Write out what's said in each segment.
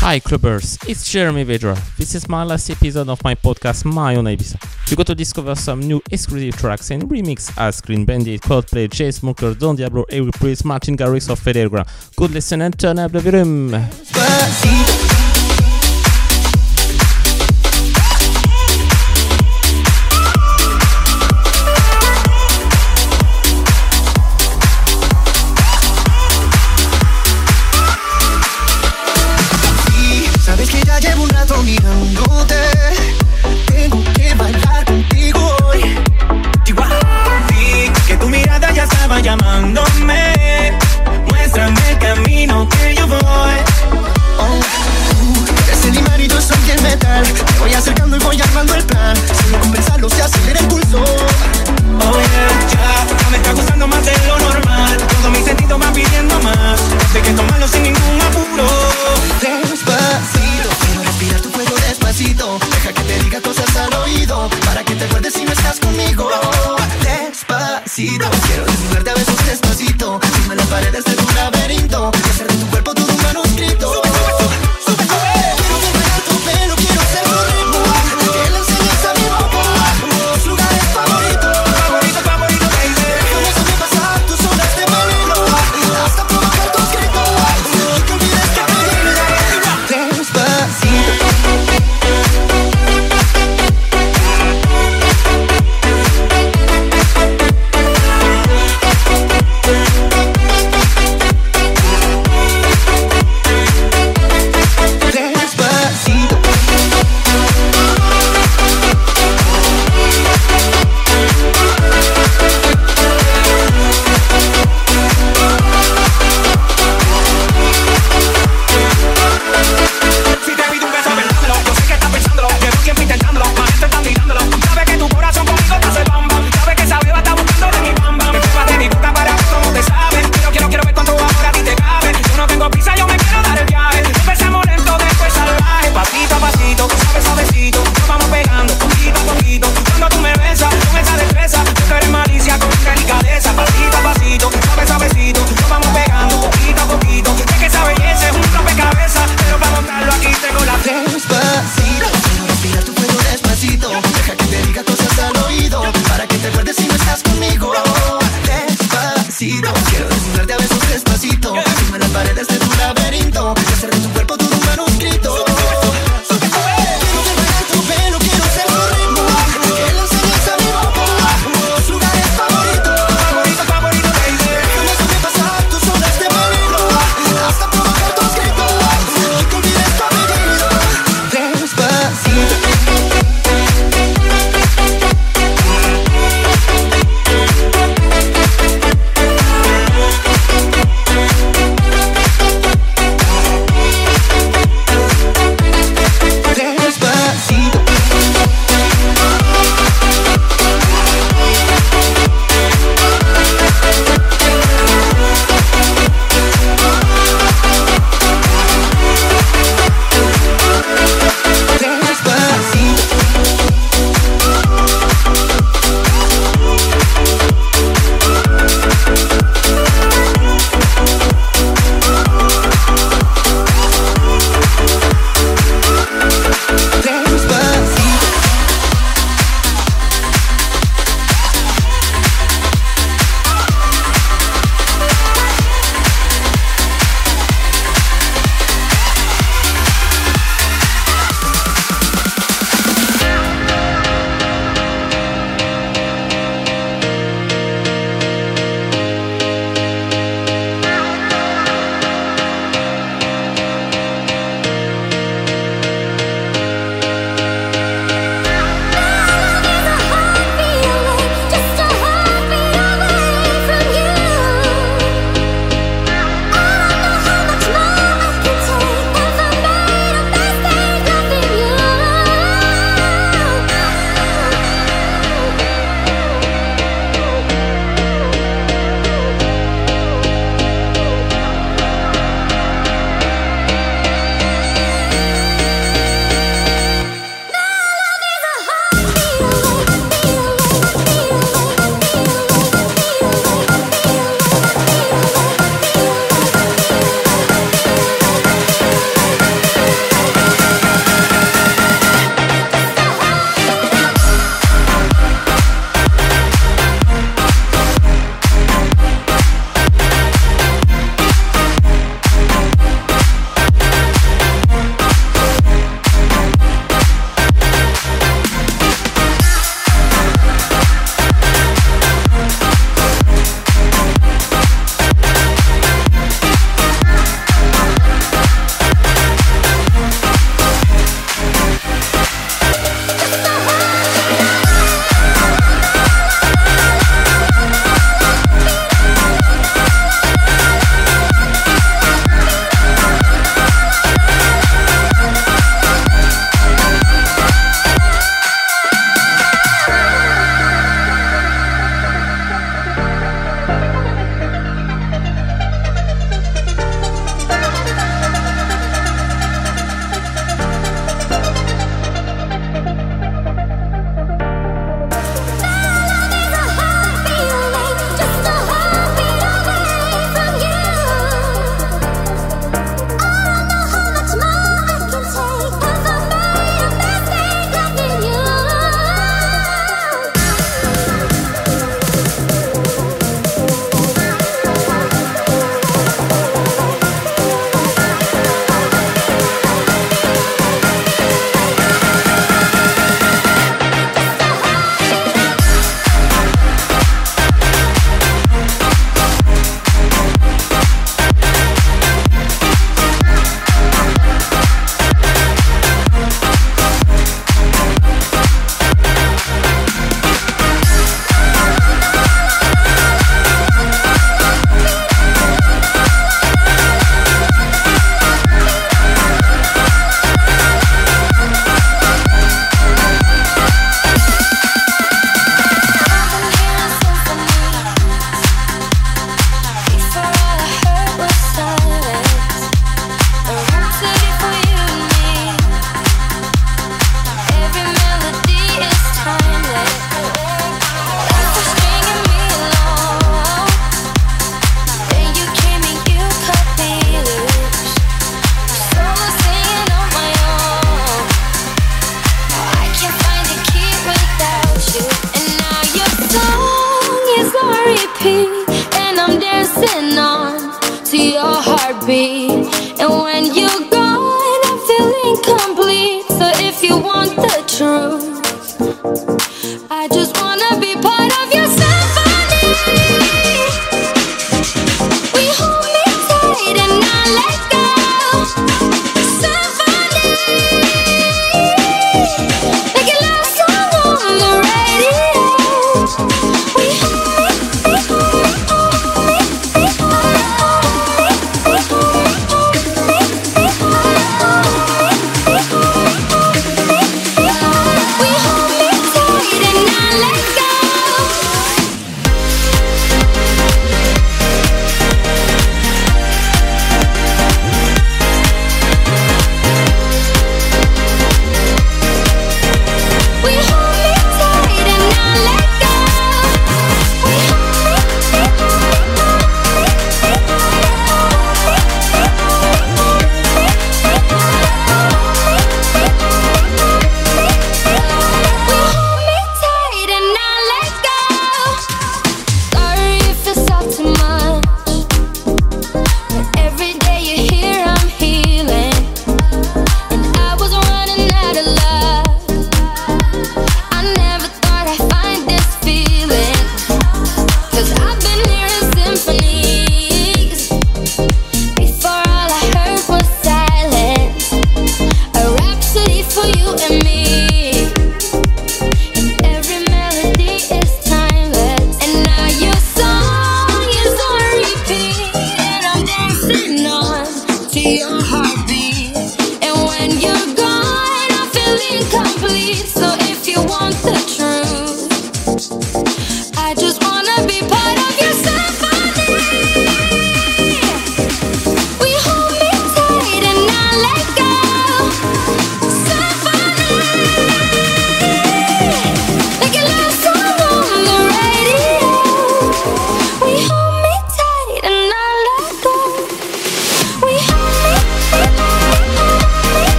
Hi Clubbers, it's Jeremy Vedra. This is my last episode of my podcast My Own Ibiza. You got to discover some new exclusive tracks and remix as Clean Bandit, Coldplay, Chainsmokers, Don Diablo, Eric Prydz, Martin Garrix or Federa. Good listen and turn up the volume.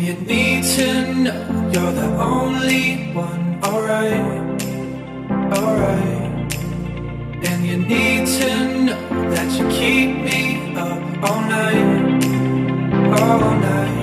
And you need to know you're the only one, alright, alright. And you need to know that you keep me up all night, all night.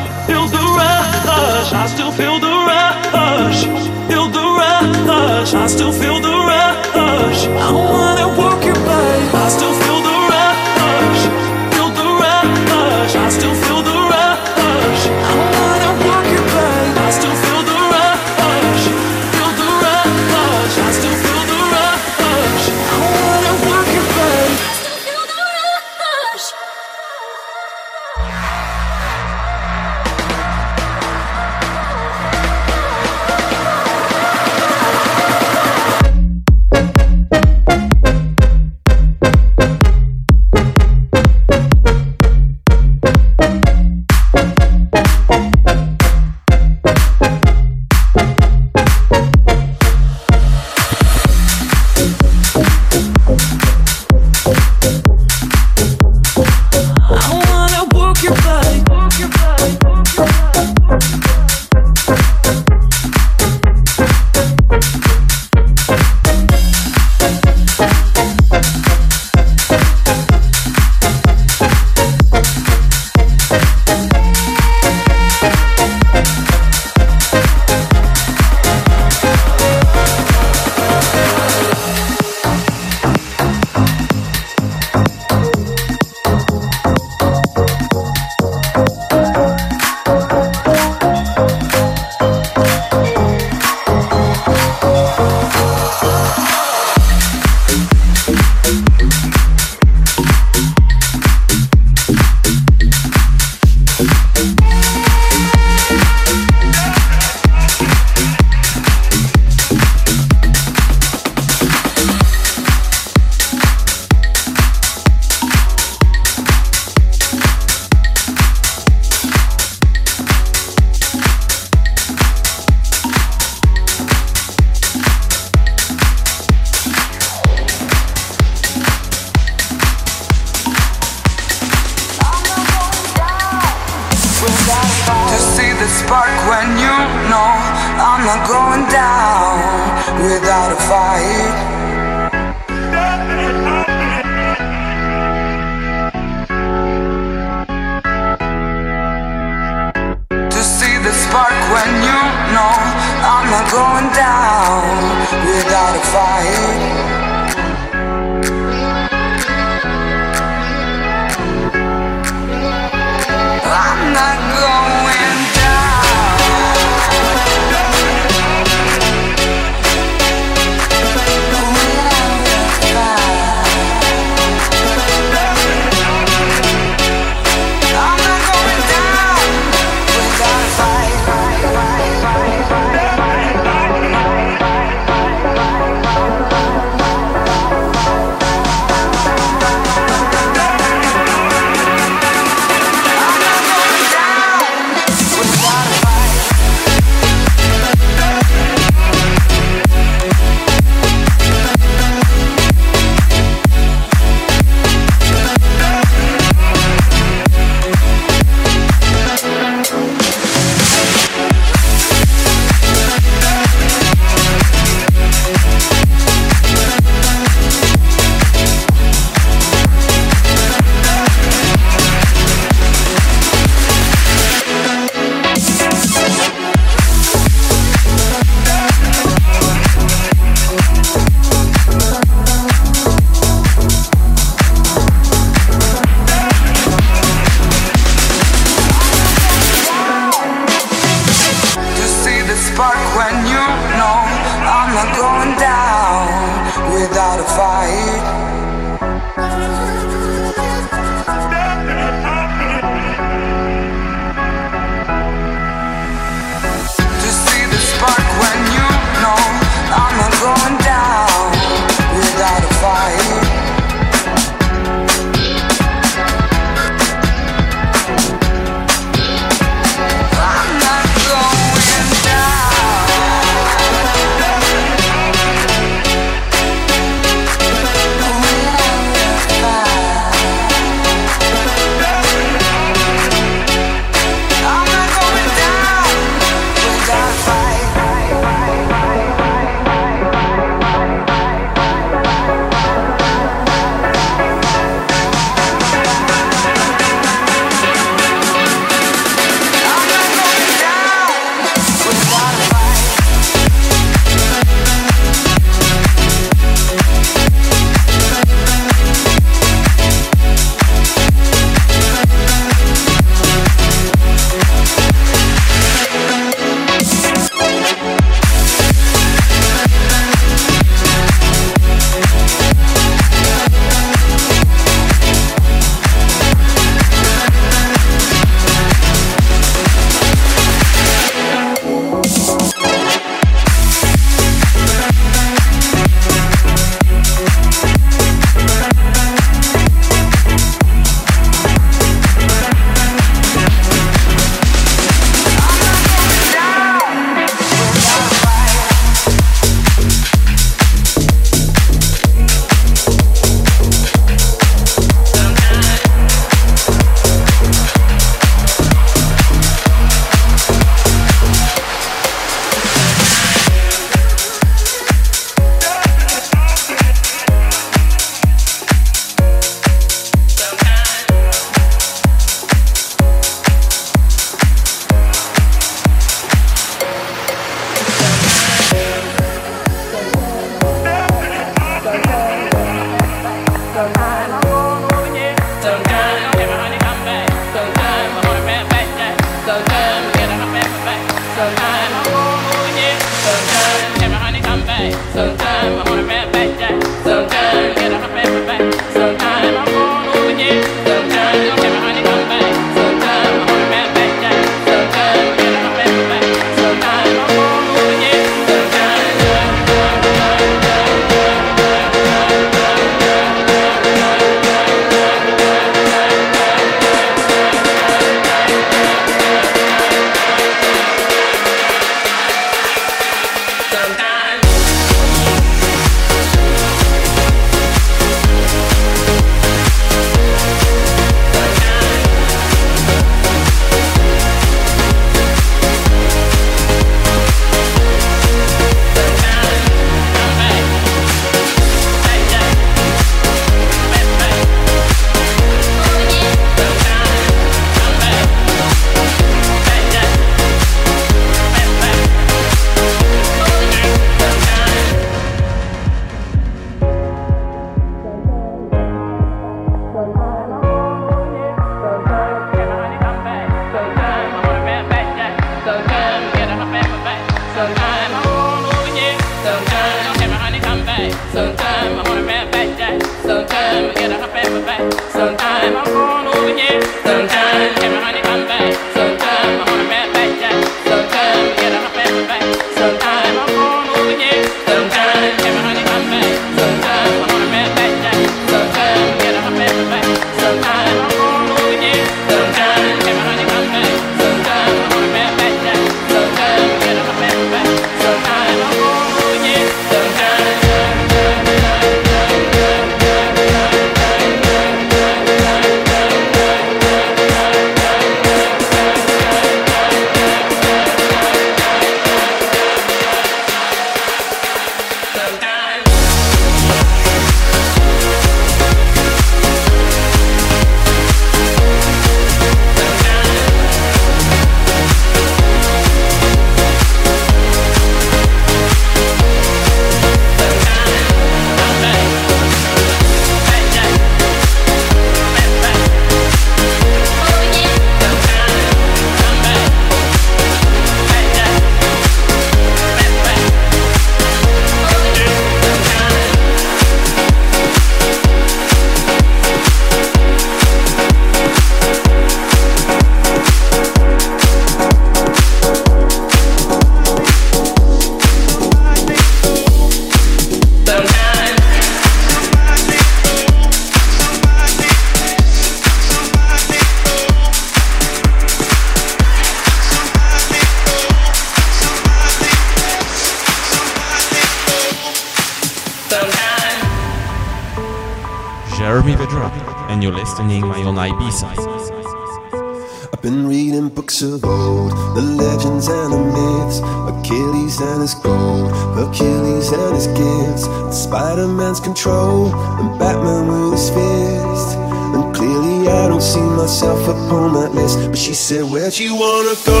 I've been reading books of old, the legends and the myths, Achilles and his gold, Hercules and his gifts, Spider-Man's control, and Batman with his fist. And clearly I don't see myself upon that list. But she said, Where'd you wanna go?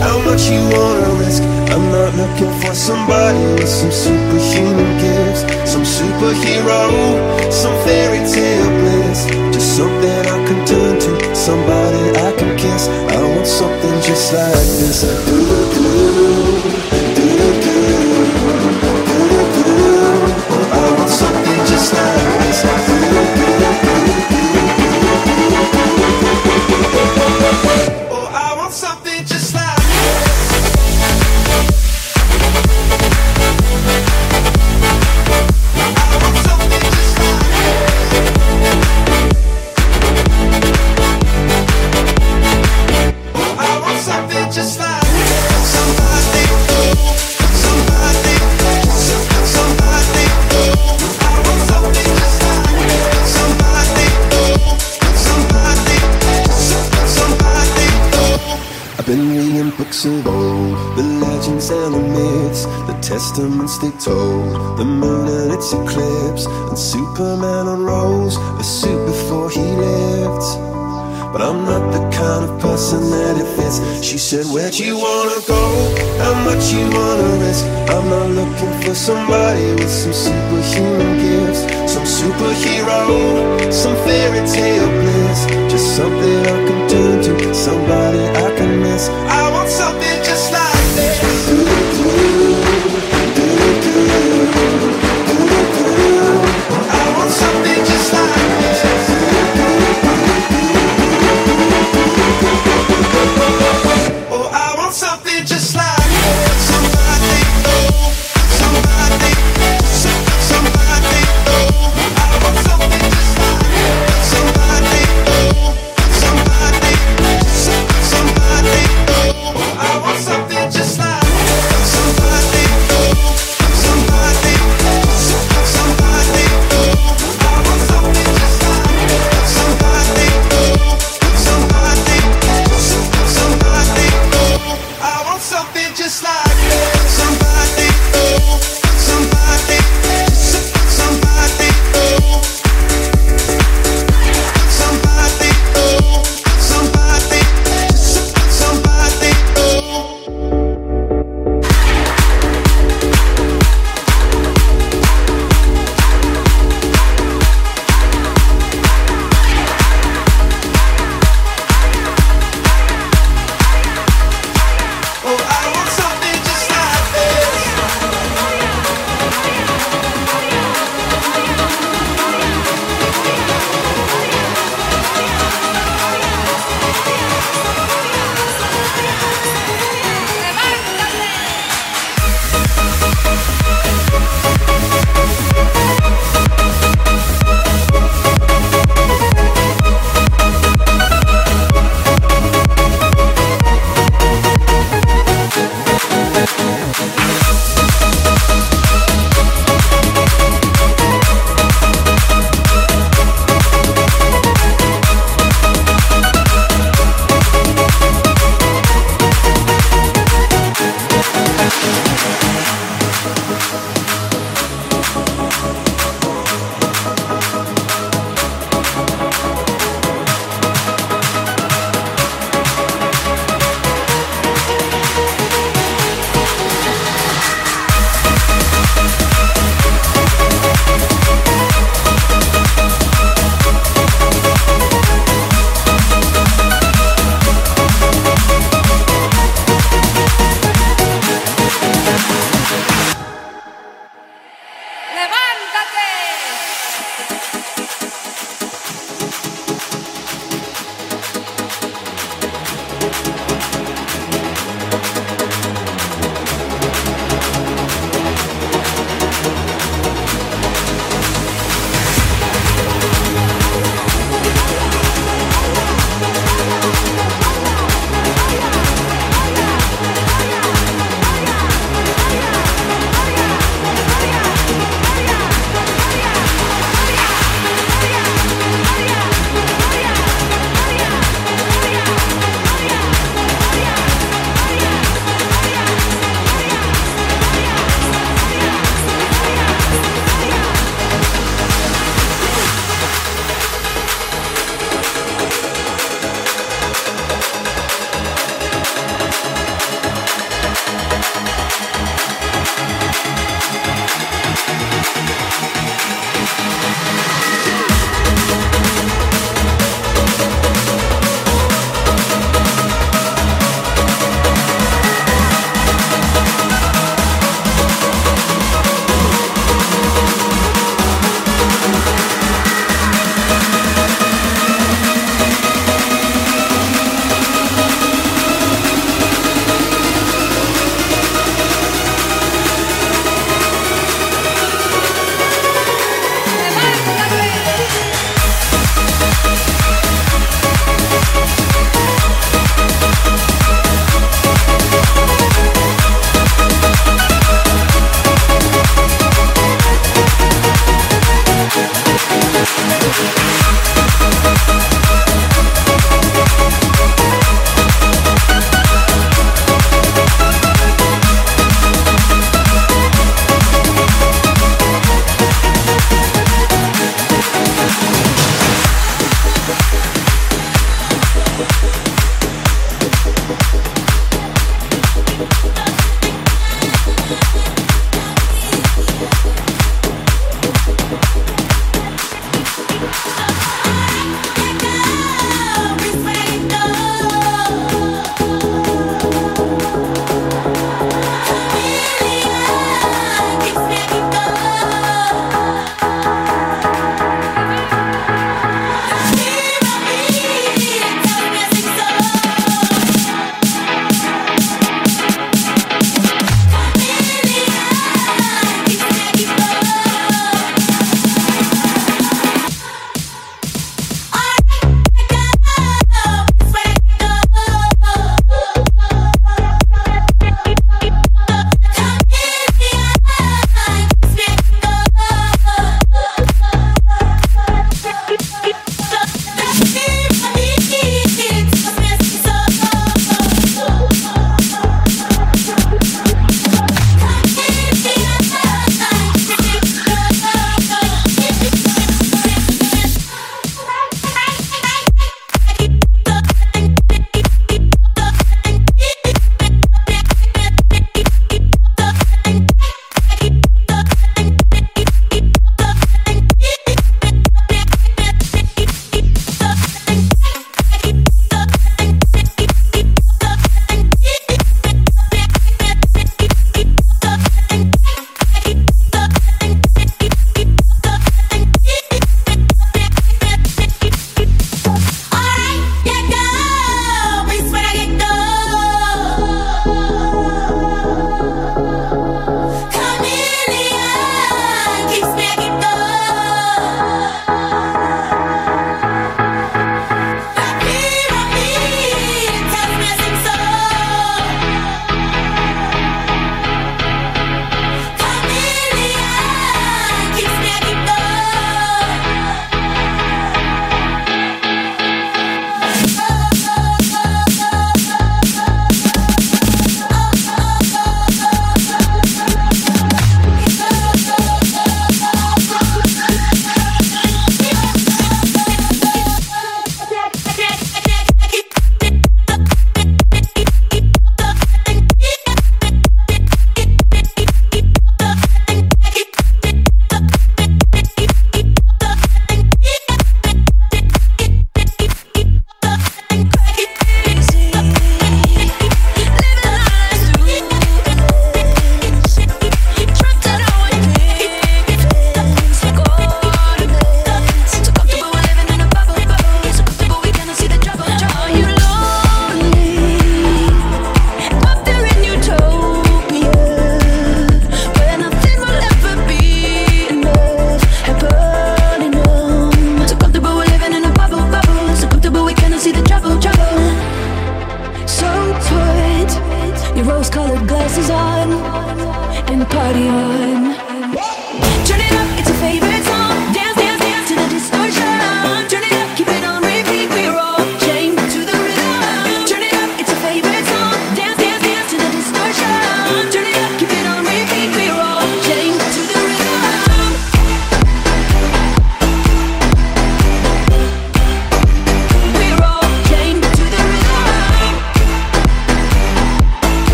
How much you wanna risk? I'm not looking for somebody with some superhuman gifts, some superhero, some fairy tale somebody I can kiss. I want something just like this. How much you wanna risk? I'm not looking for somebody with some superhuman gifts, some superhero, some fairy tale bliss. Just something I can turn to, somebody I can miss.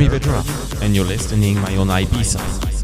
Jeremy Vedra, and you're listening my own Ibiza.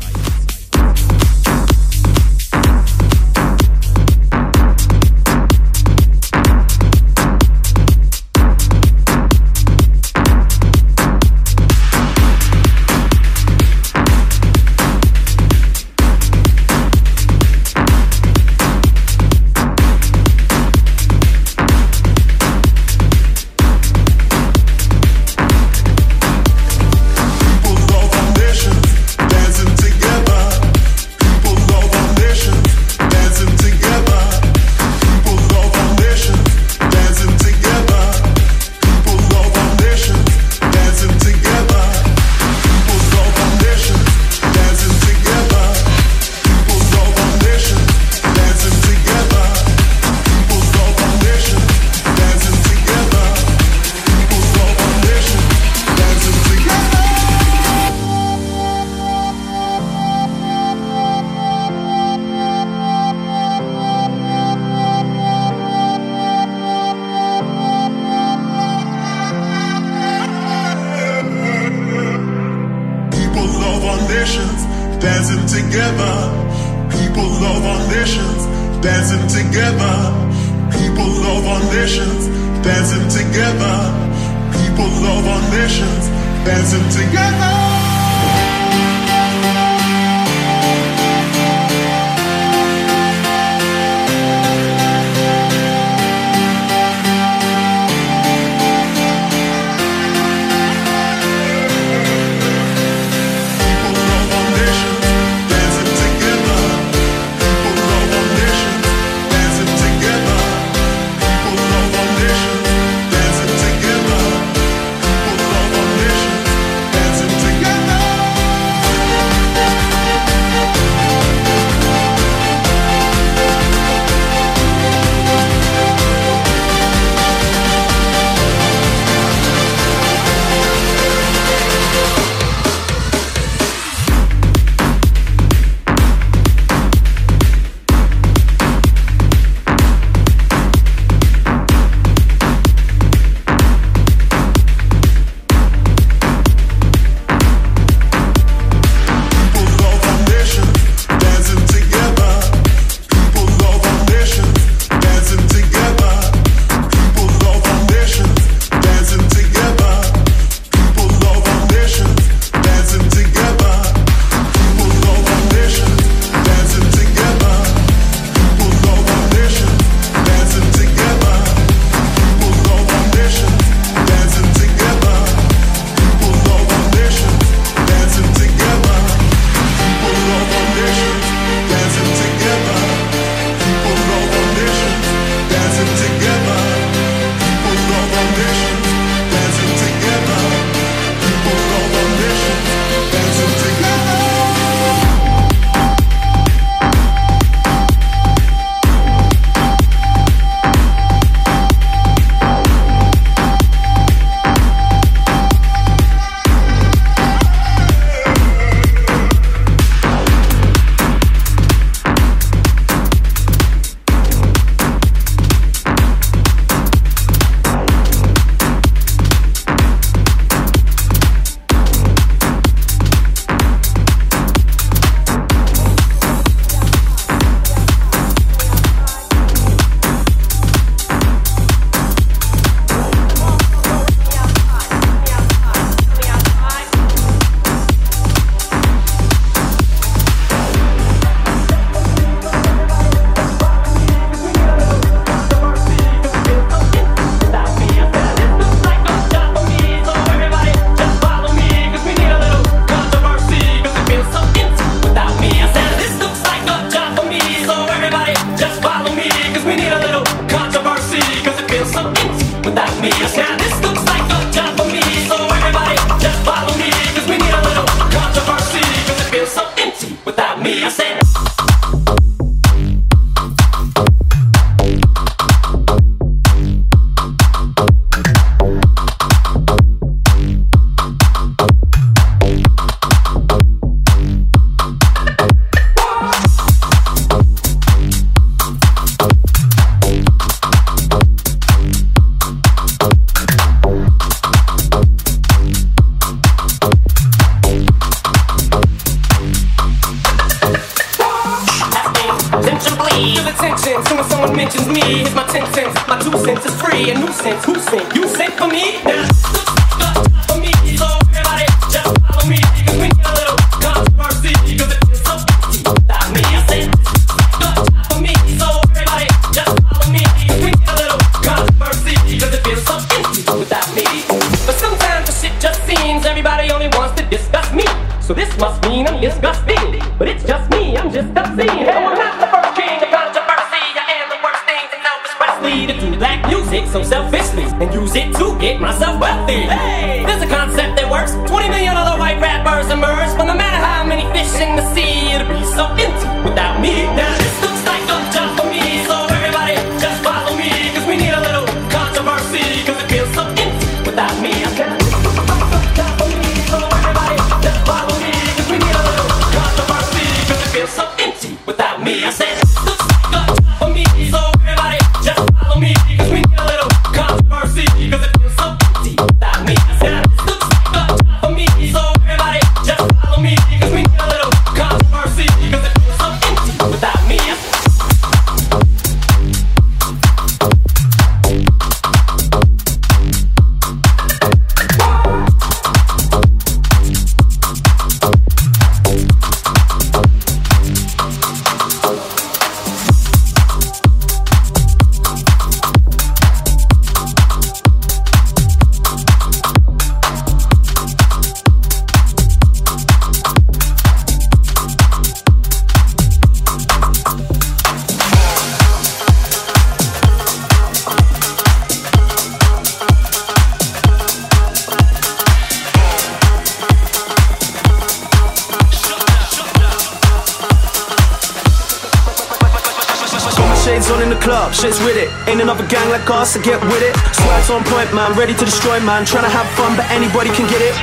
Ready to destroy, man. Trying to have fun, but anybody can get it.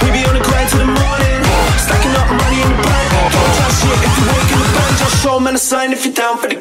We be on the grind till the morning, stacking up money in the bank. Don't try shit if you wake in the bank. Just show man a sign if you're down for the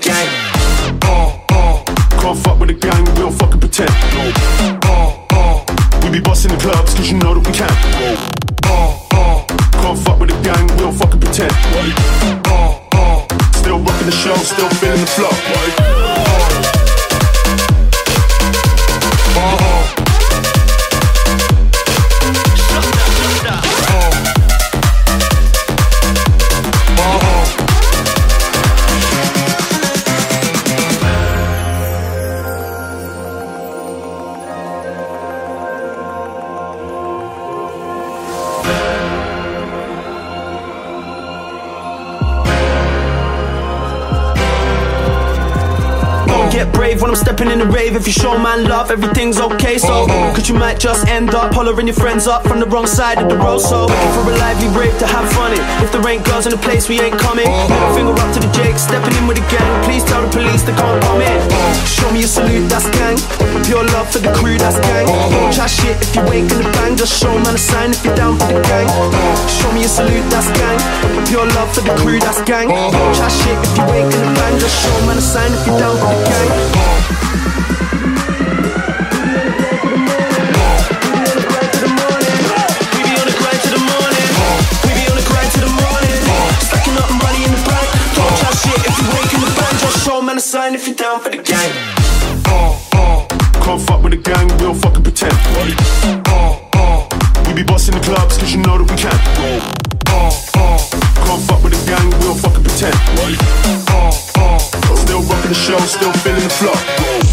you show man love, everything's okay. So, uh-huh. cause you might just end up hollering your friends up from the wrong side of the road. So, for a lively rave to have fun in. If there ain't girls in the place, we ain't coming. Middle finger up to the Jake, stepping in with the gang. Please tell the police they can't come in. Show me a salute, that's gang. Pure love for the crew, that's gang. Don't try shit if you ain't gonna bang. Just show man a sign if you're down for the gang. Show me a salute, that's gang. Pure love for the crew, that's gang. Don't try shit if you ain't gonna bang. Just show man a sign if you're down for the gang. A sign if you're down for the gang. uh, uh, can't fuck with the gang, we don't fucking pretend. Uh, uh, we be busting the clubs cause you know that we can. Uh, uh, can't fuck with the gang, we don't fucking pretend. Uh, uh, still rocking the show, still feeling the flow.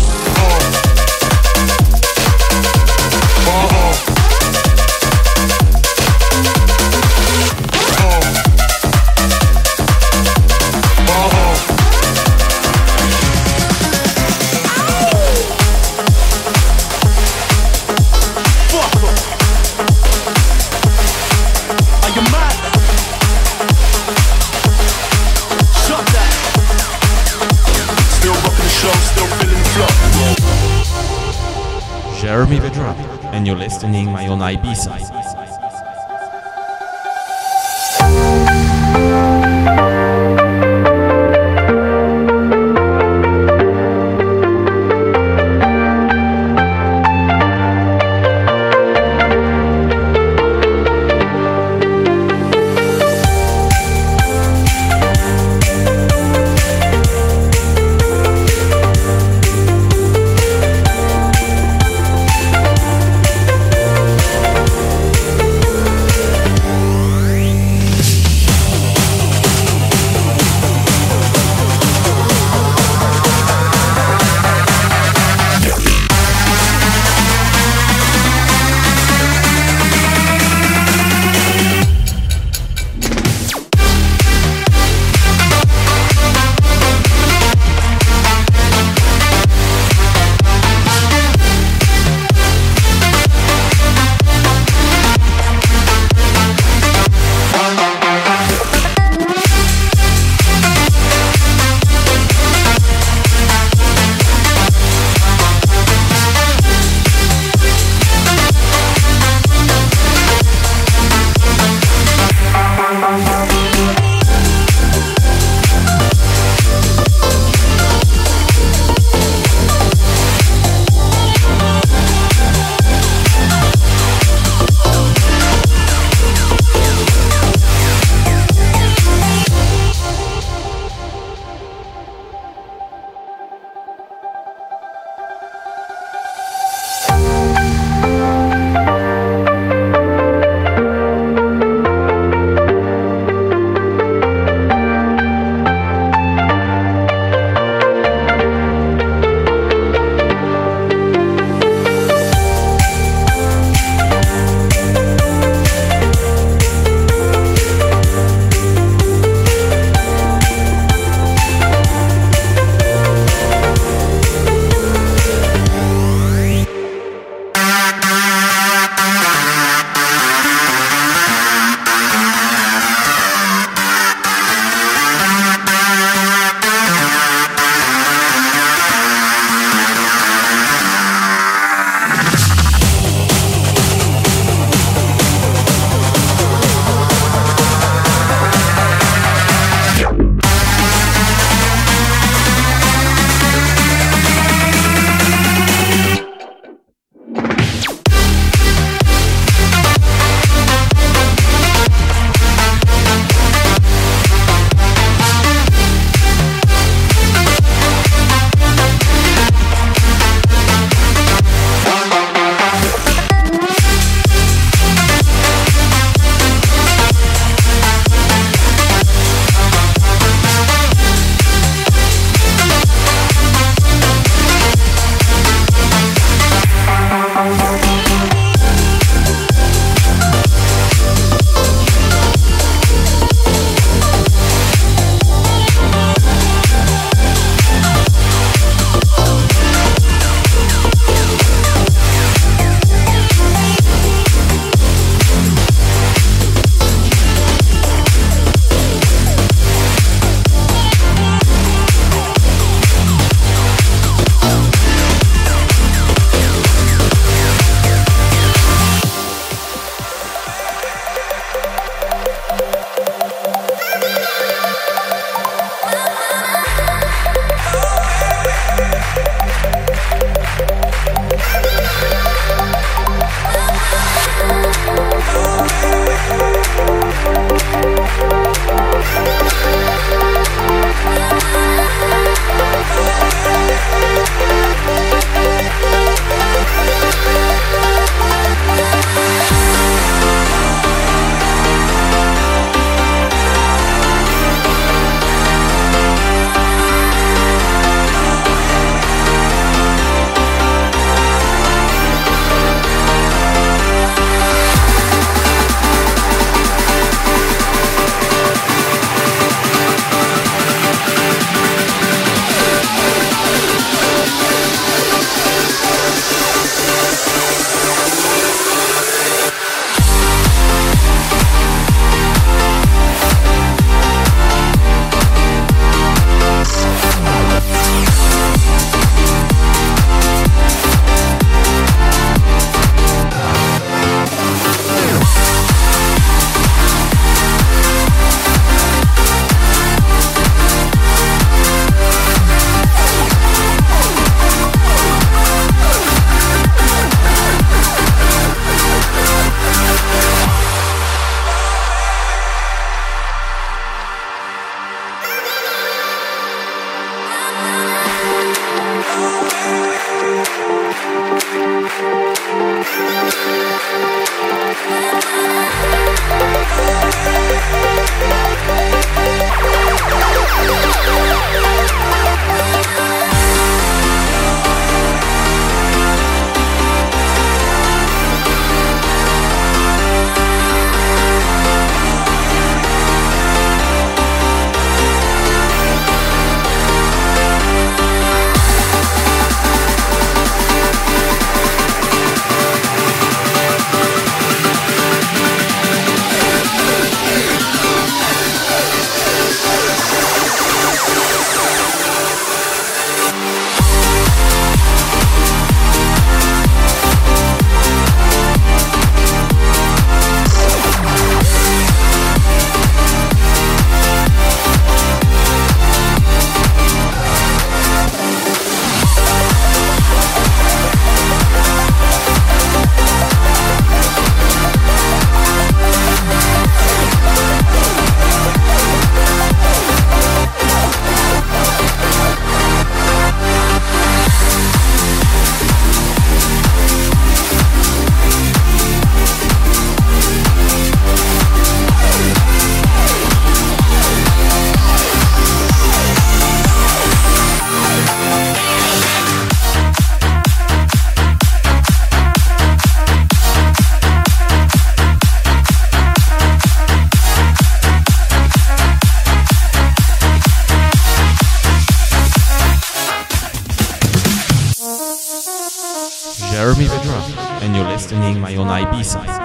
Own Ibiza.